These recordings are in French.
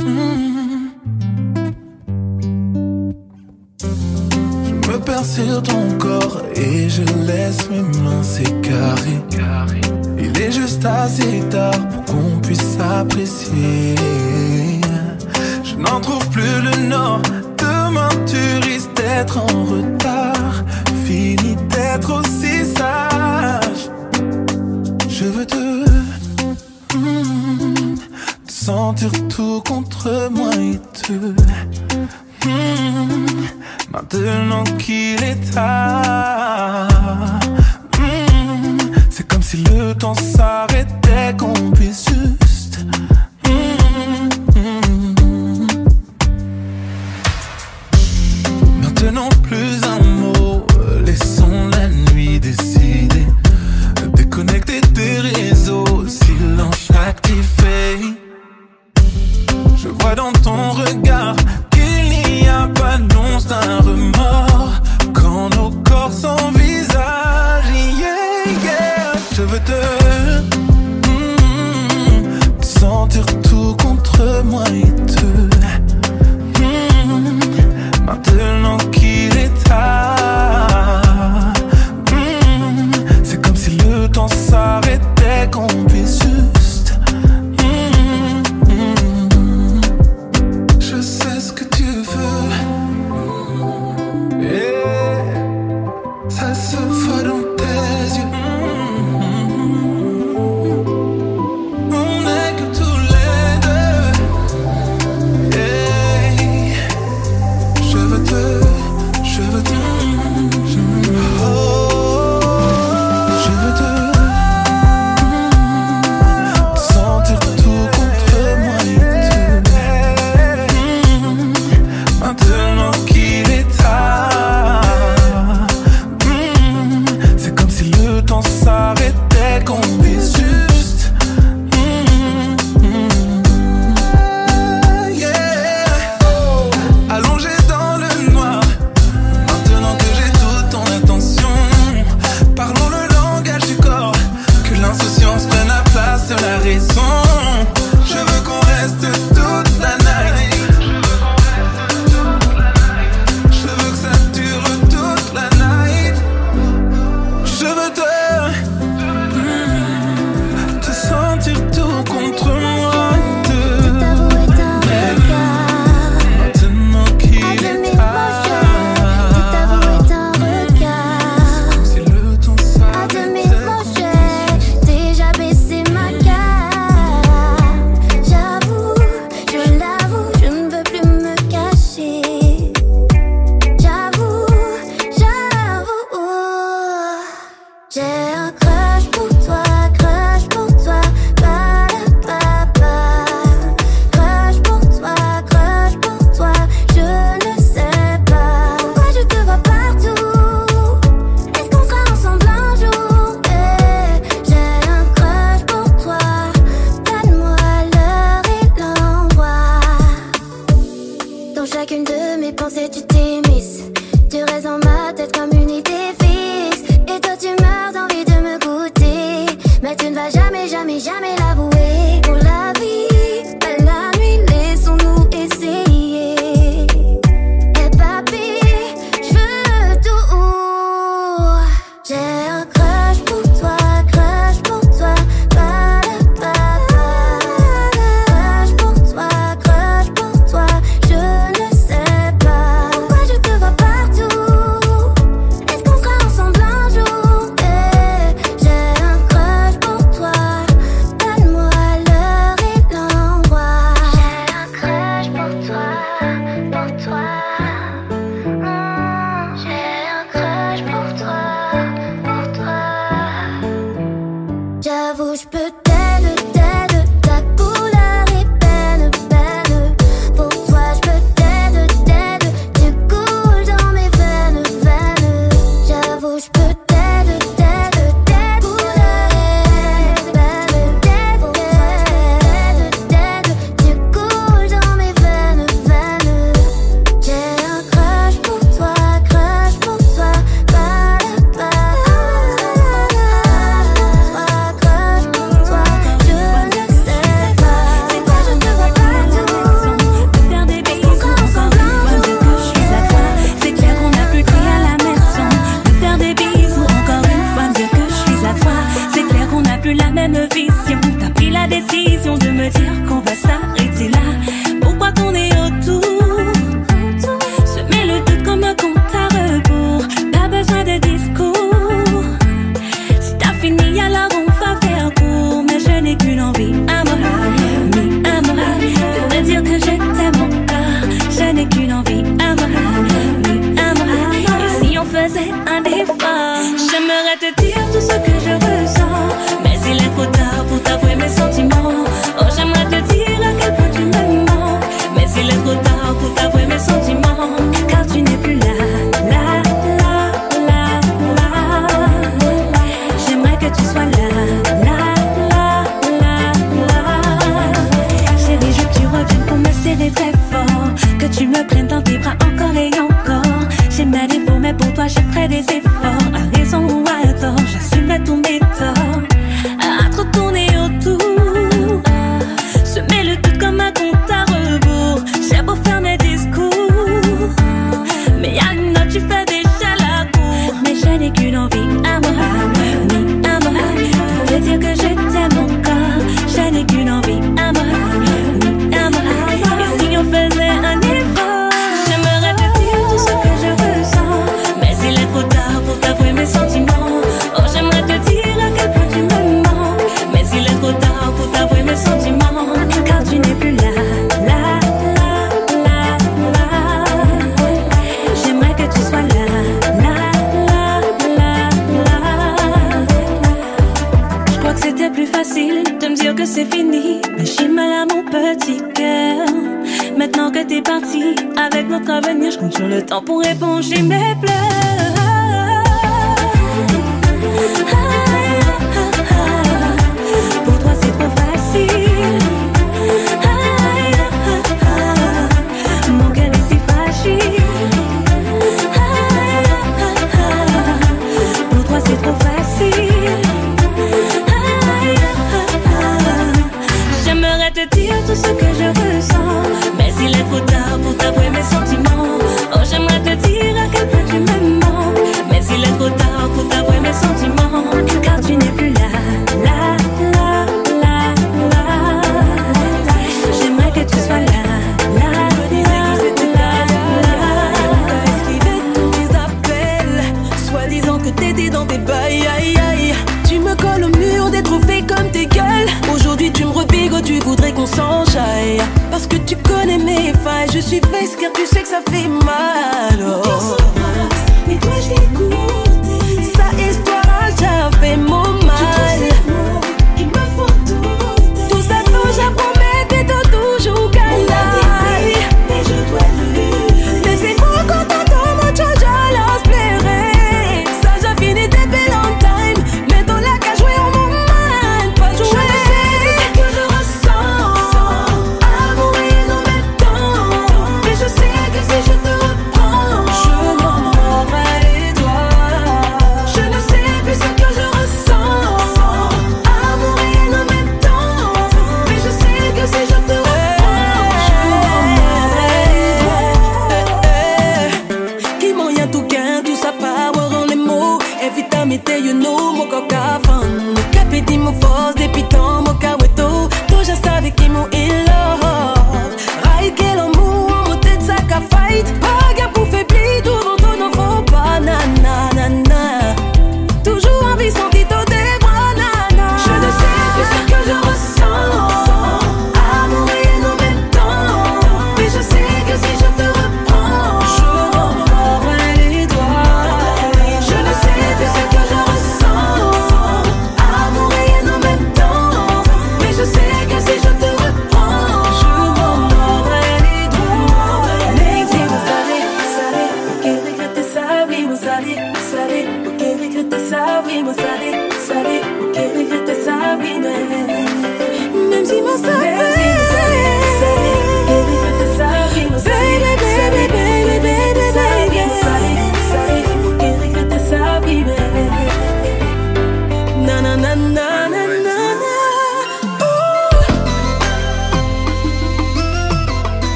Mm. Je me perds sur ton corps et je laisse mes mains s'écarrer. Il est juste assez tard pour qu'on puisse apprécier. sentir tout contre moi et tout. Mmh. Maintenant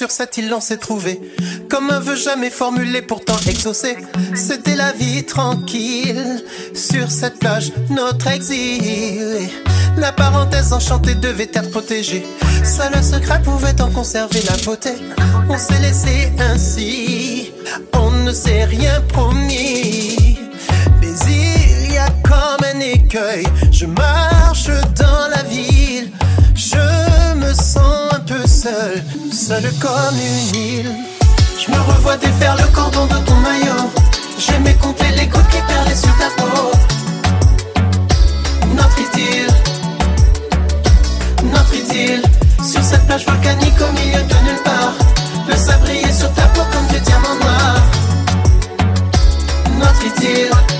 sur cette île on s'est trouvé. Comme un vœu jamais formulé, pourtant exaucé. C'était la vie tranquille. Sur cette plage, notre exil. La parenthèse enchantée devait être protégée. Seul le secret pouvait en conserver la beauté. On s'est laissé ainsi. On ne s'est rien promis. Mais il y a comme un écueil. Je marche dans la ville. Je me sens un peu seul comme une île. Je me revois défaire le cordon de ton maillot. J'aimais compter les gouttes qui perlaient sur ta peau. Notre idylle, notre idylle. Sur cette plage volcanique au milieu de nulle part. Le sabrier sur ta peau comme du diamant noir. Notre idylle.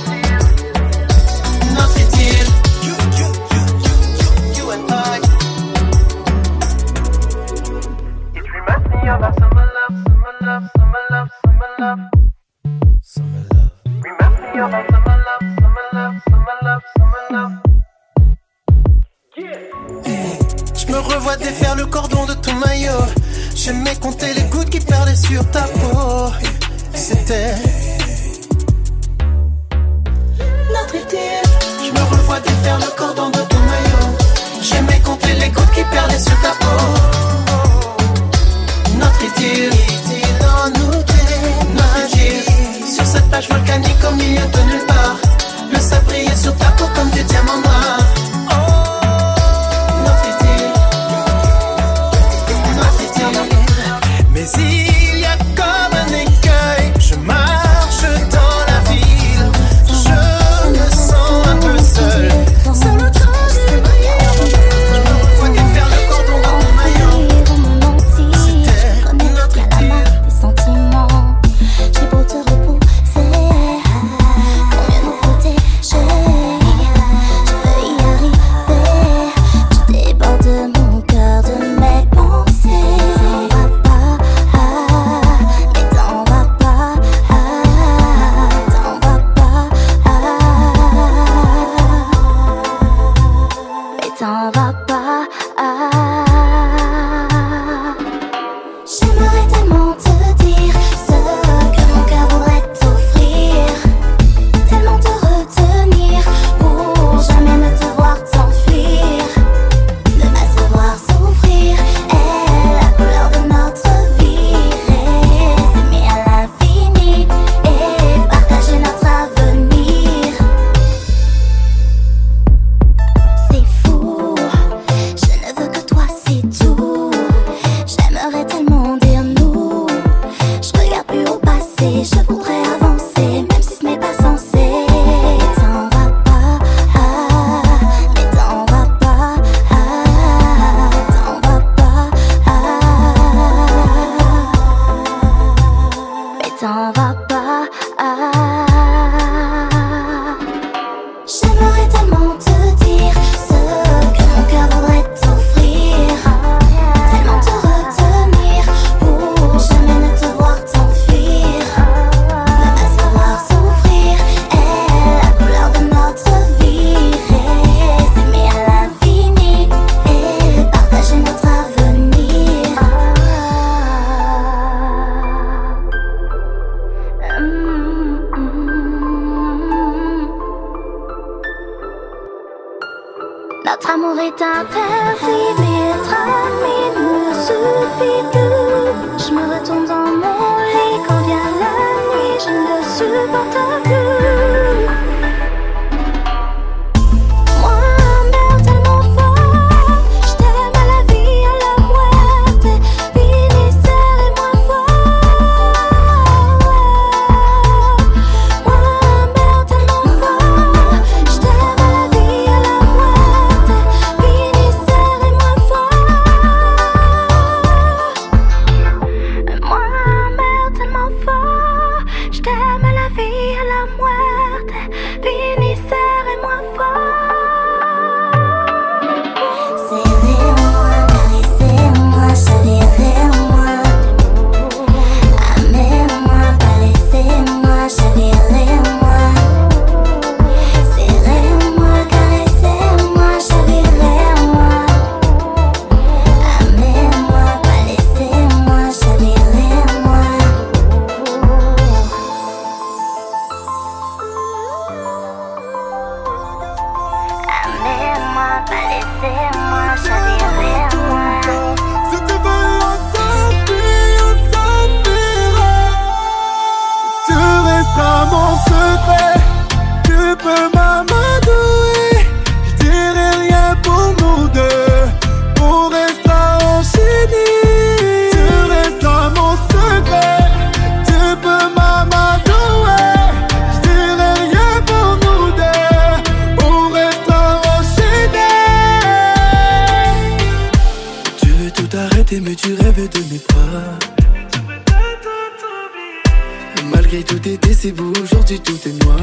tout est noir.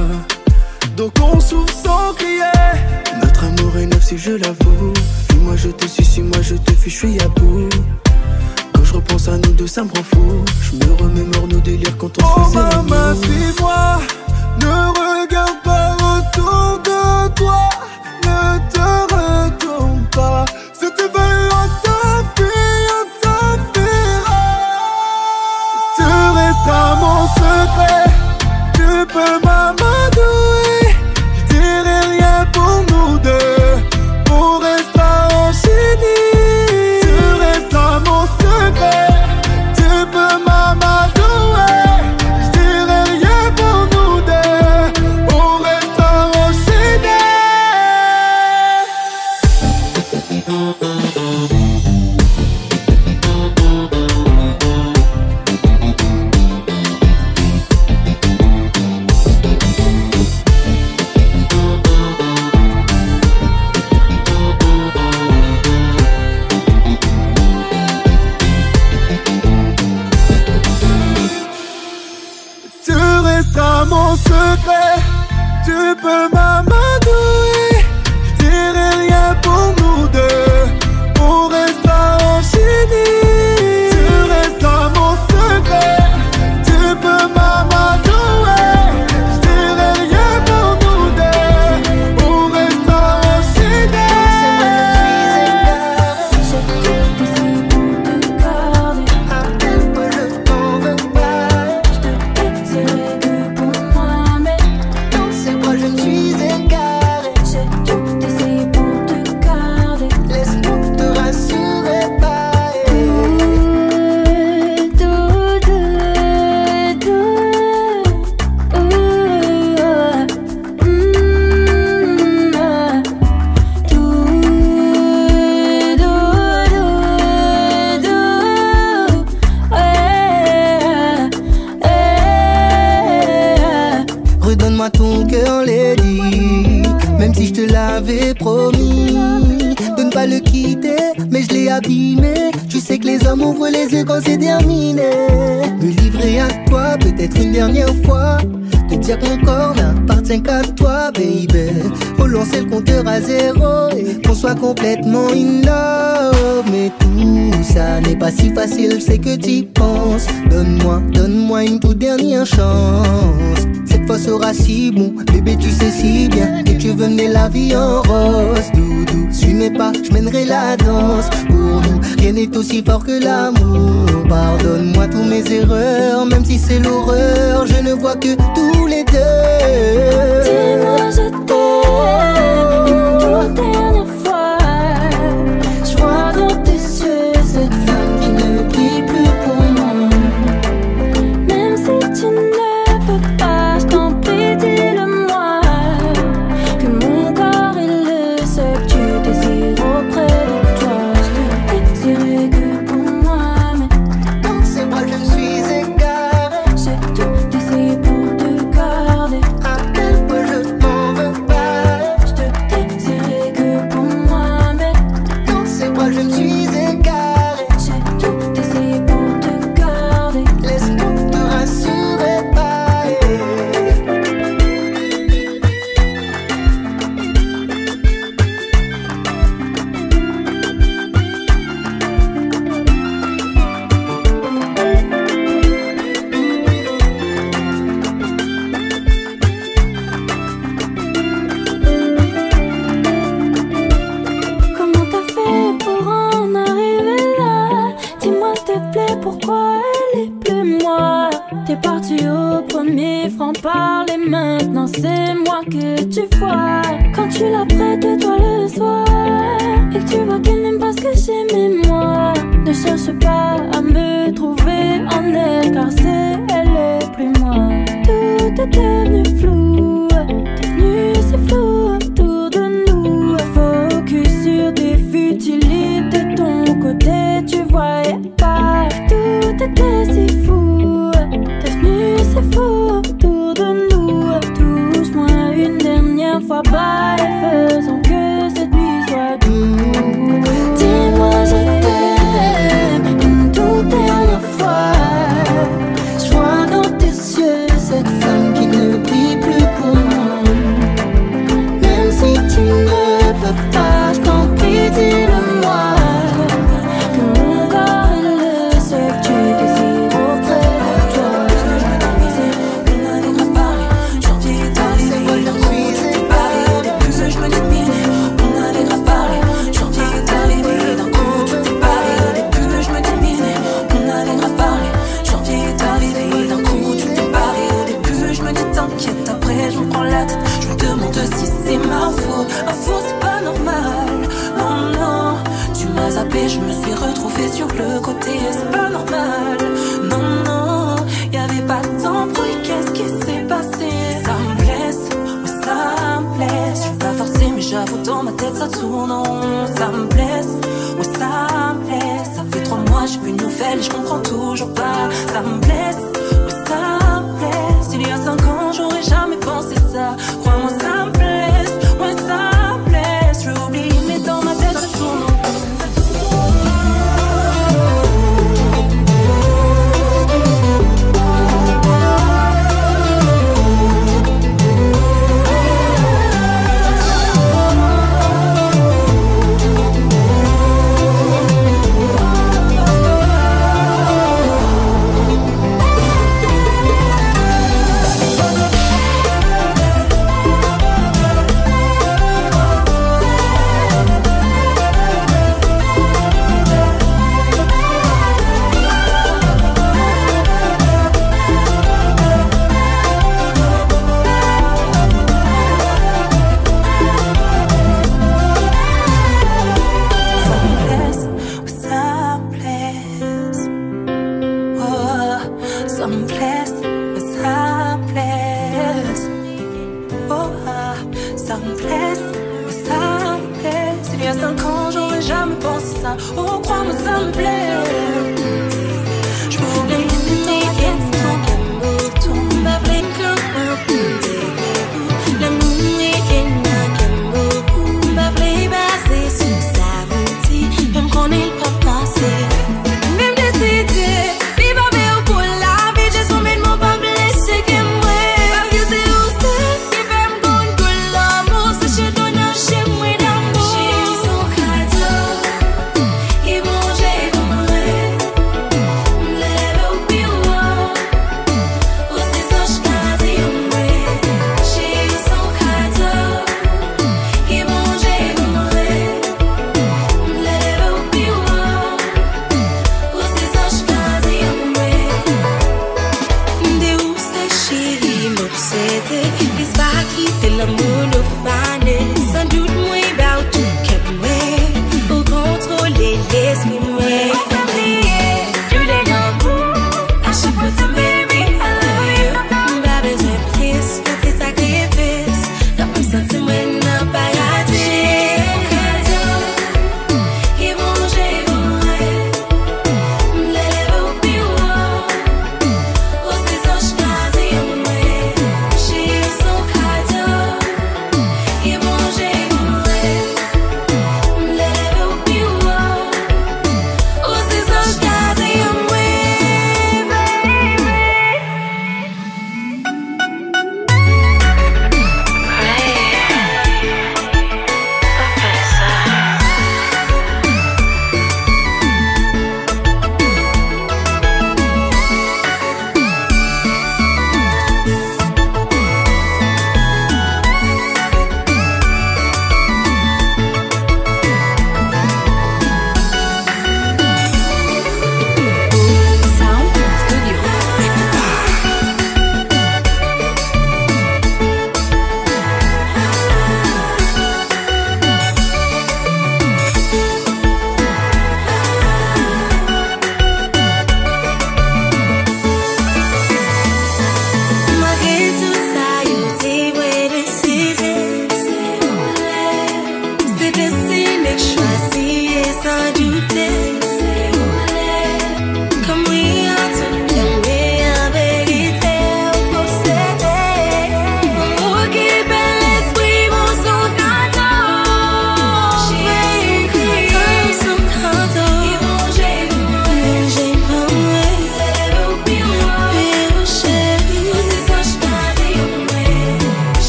Donc on s'ouvre sans crier. Notre amour est neuf si je l'avoue. Fuis-moi, je te suis, suis-moi, je te fuis, je suis à bout. Quand je repense à nous deux, ça me rend fou. n'est aussi fort que l'amour. Pardonne-moi tous mes erreurs, même si c'est l'horreur, je ne vois que tous les deux. Dis-moi je t'aime, une toute dernière fois, je vois Tout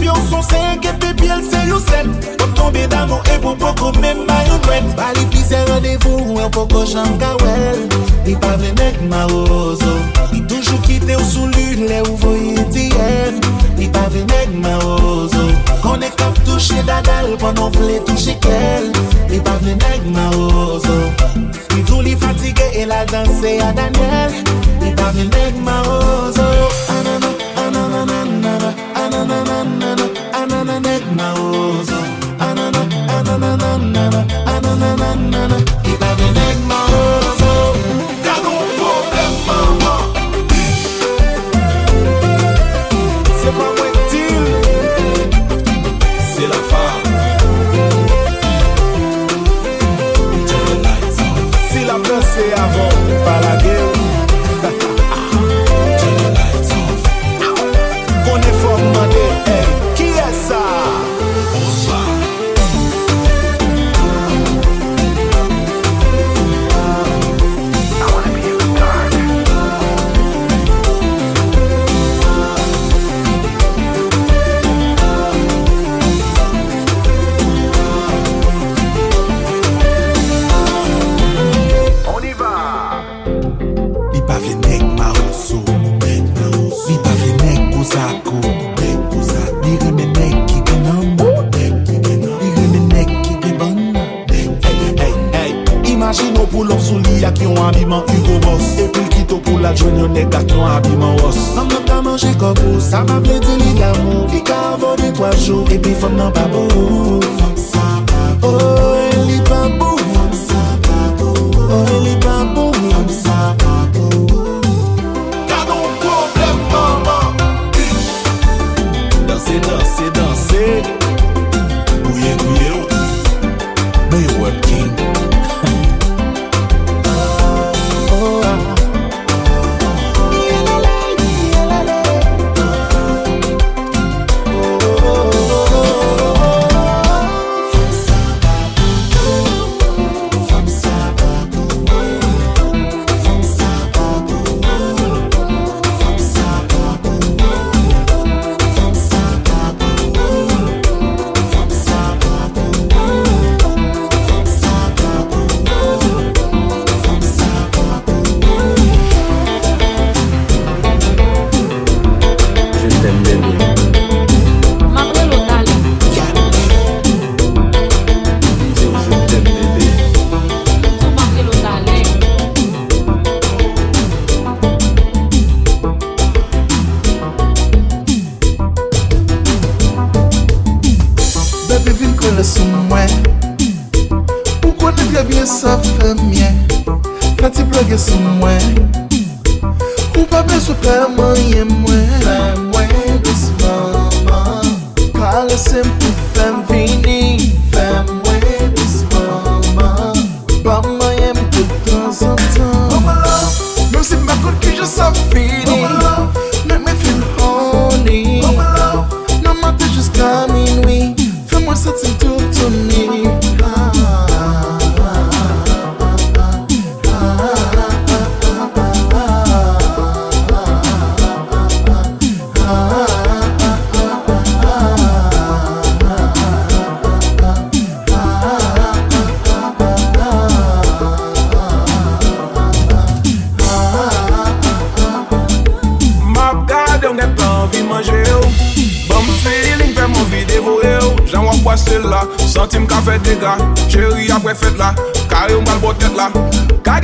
Pyo son sen, kepe pyele se yon sen Wap tombe damon e pou poko men mayon dwen. Bali pise radevou, wè poko jan gawel Li pavle nek marozo Li toujou kite ou sou lune, le ou voye diyen Li pavle nek marozo Konek kap touche dadal, panon vle touche kel. Li pavle nek marozo Li dou li fatige e la danse a Daniel. Li pavle nek marozo If I can make my own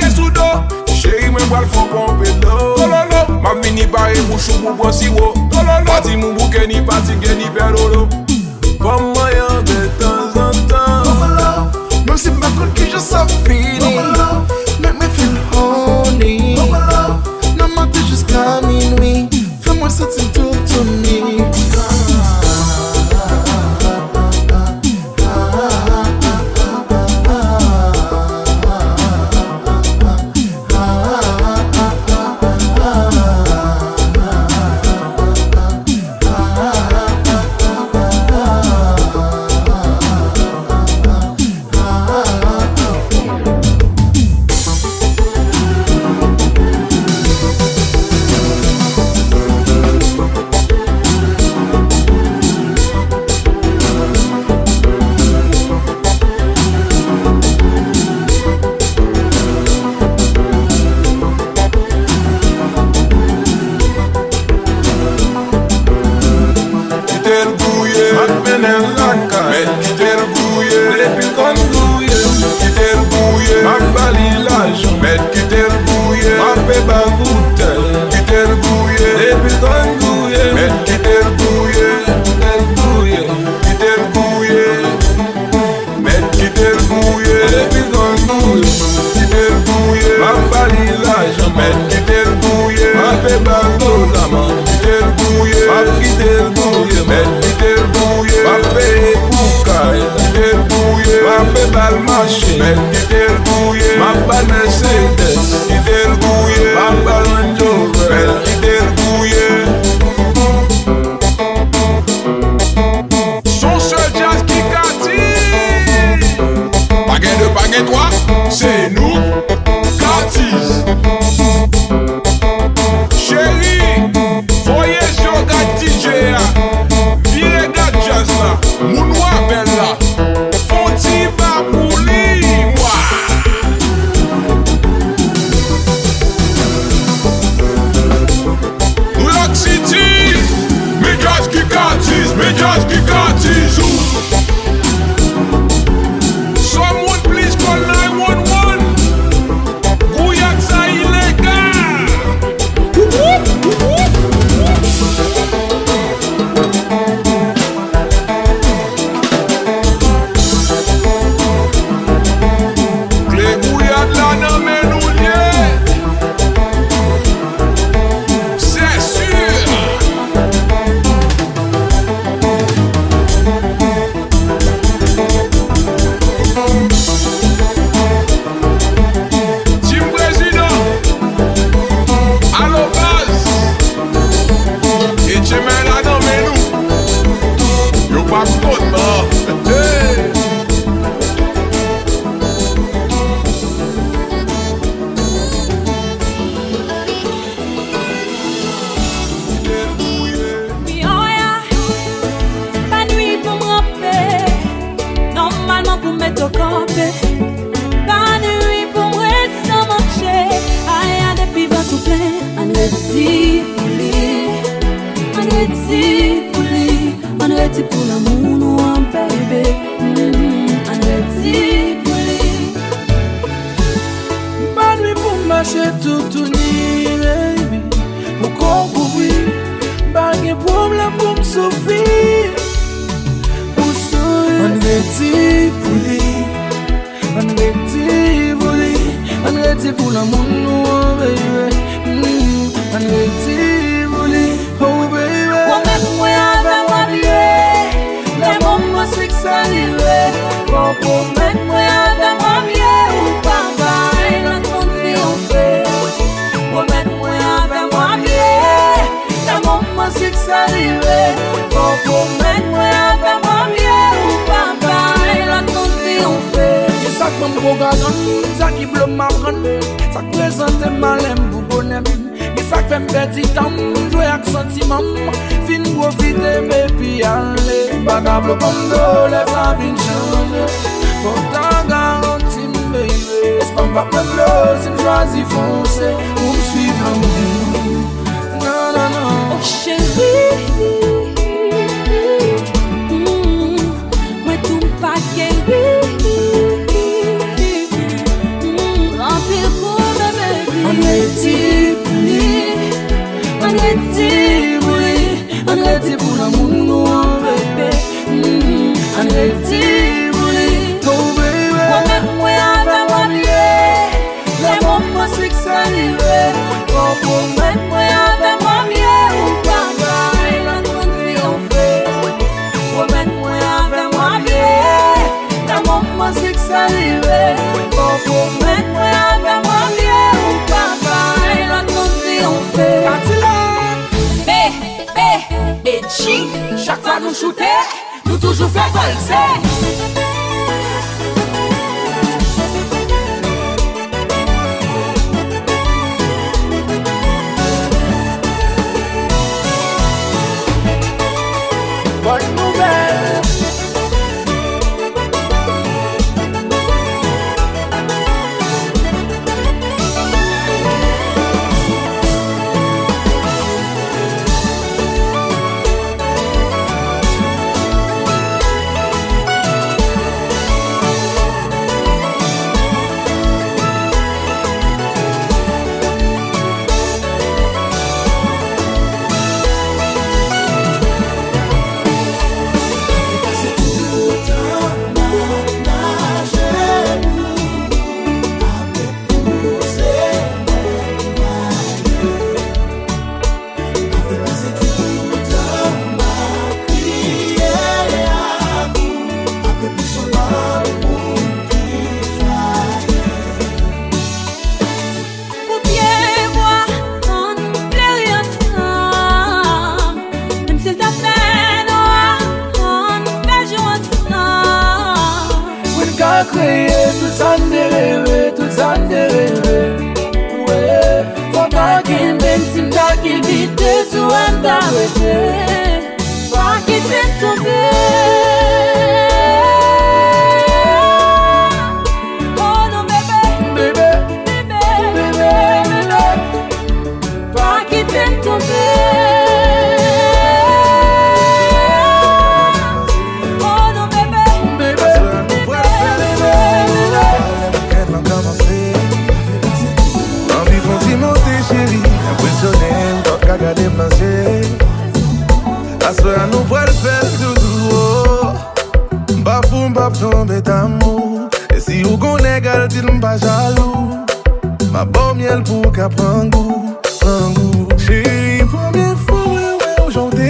li sou do. Cheri men bal fon pon pe do. Tololo. Mam vini pare mouchou mou bon siwo Tololo. Pati mou bouke ni pati gen ni perolo Fom mayan de tan zan tan. Mama love Mem si bakon ki jan sa fini. Mama love Mek me feel honey. Mama love Nan mati jiska minwi Fem mwen senti tout to mi. Mwen ki tel kouye Mwen pa nese de Mwa pa glose, m jwazi fonse Ou m suiv an mou Nan nan nan Oh chéri nou choute, nou toujou fè kolse kangou Se yi pwemye fwa wè wè ou jante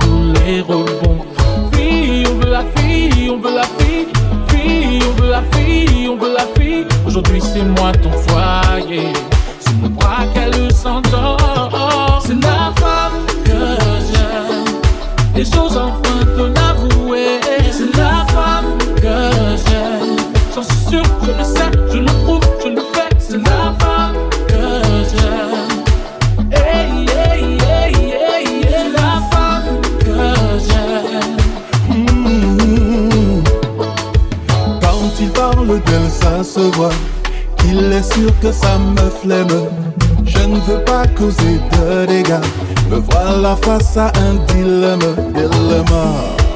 tous les rebonds. Fille, on veut la fille, on veut la fille. Fille, on veut la fille, on veut la fille. Aujourd'hui, c'est moi ton foyer. c'est mon bras qu'elle s'endort. C'est la femme que j'aime. Les choses en qu'il est sûr que ça me flemme. Je ne veux pas causer de dégâts. Me voilà face à un dilemme.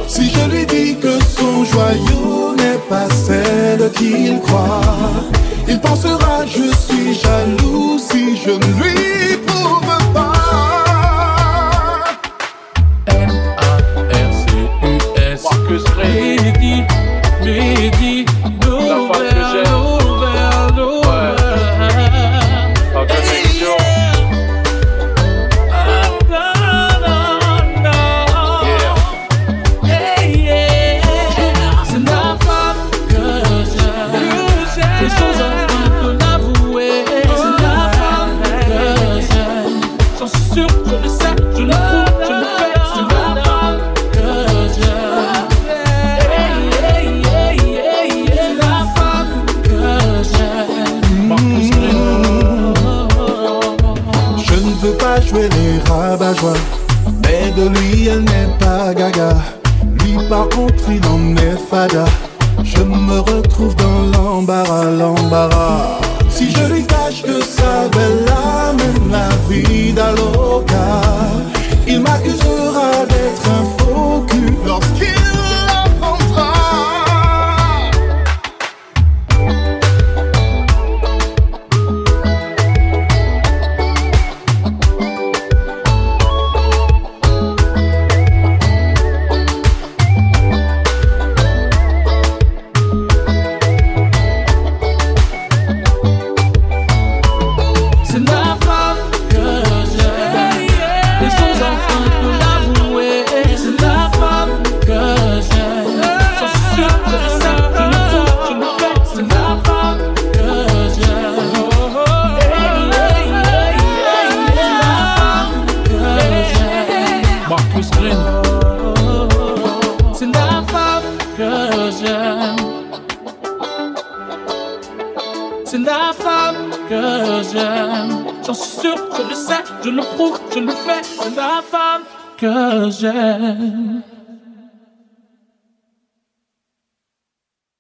Si je lui dis que son joyau n'est pas celle qu'il croit, il pensera je suis jaloux si je ne lui prouve pas. M A R C U S. Marcus Rédi, Médi, La que j'aime.